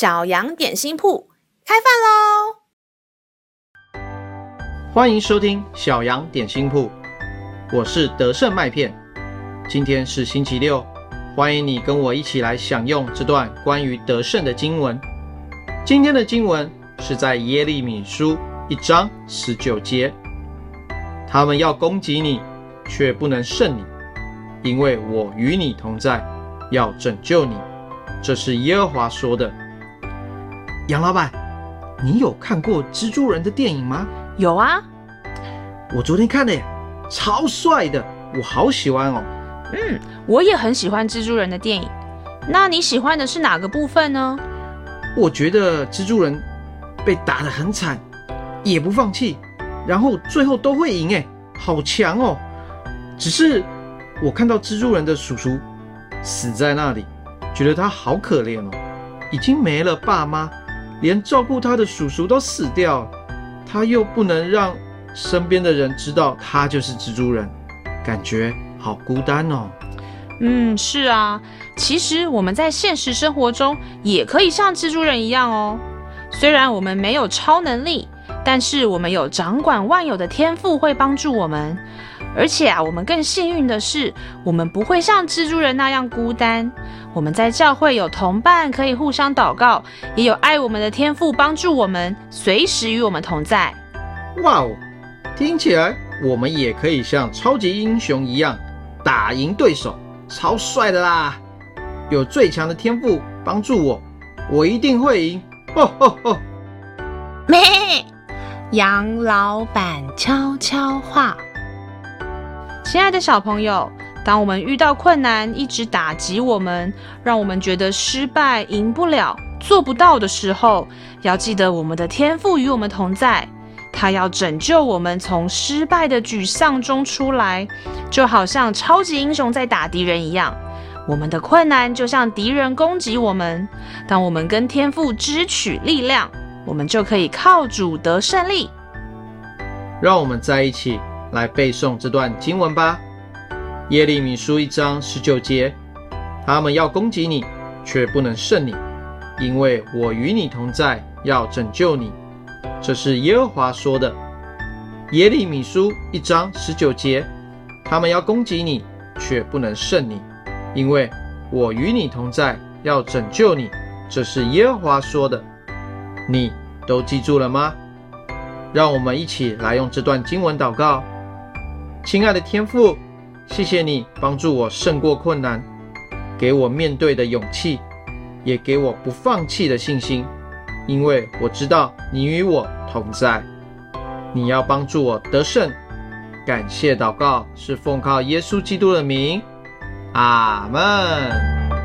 小羊点心铺开饭喽！欢迎收听小羊点心铺，我是德胜麦片。今天是星期六，欢迎你跟我一起来享用这段关于德胜的经文。今天的经文是在耶利米书一章十九节。他们要攻击你，却不能胜你，因为我与你同在，要拯救你。这是耶和华说的。杨老板，你有看过蜘蛛人的电影吗？有啊，我昨天看的耶，超帅的，我好喜欢哦。嗯，我也很喜欢蜘蛛人的电影。那你喜欢的是哪个部分呢？我觉得蜘蛛人被打得很惨，也不放弃，然后最后都会赢，哎，好强哦。只是我看到蜘蛛人的叔叔死在那里，觉得他好可怜哦，已经没了爸妈。连照顾他的叔叔都死掉了，他又不能让身边的人知道他就是蜘蛛人，感觉好孤单哦。嗯，是啊，其实我们在现实生活中也可以像蜘蛛人一样哦。虽然我们没有超能力，但是我们有掌管万有的天赋会帮助我们。而且啊，我们更幸运的是，我们不会像蜘蛛人那样孤单。我们在教会有同伴，可以互相祷告，也有爱我们的天赋帮助我们，随时与我们同在。哇哦，听起来我们也可以像超级英雄一样打赢对手，超帅的啦！有最强的天赋帮助我，我一定会赢！哦哦哦！咩？杨老板悄悄话。亲爱的小朋友，当我们遇到困难，一直打击我们，让我们觉得失败、赢不了、做不到的时候，要记得我们的天赋与我们同在，他要拯救我们从失败的沮丧中出来，就好像超级英雄在打敌人一样。我们的困难就像敌人攻击我们，当我们跟天赋支取力量，我们就可以靠主得胜利。让我们在一起。来背诵这段经文吧，《耶利米书》一章十九节：他们要攻击你，却不能胜你，因为我与你同在，要拯救你。这是耶和华说的。《耶利米书》一章十九节：他们要攻击你，却不能胜你，因为我与你同在，要拯救你。这是耶和华说的。你都记住了吗？让我们一起来用这段经文祷告。亲爱的天父，谢谢你帮助我胜过困难，给我面对的勇气，也给我不放弃的信心，因为我知道你与我同在。你要帮助我得胜。感谢祷告是奉靠耶稣基督的名，阿门。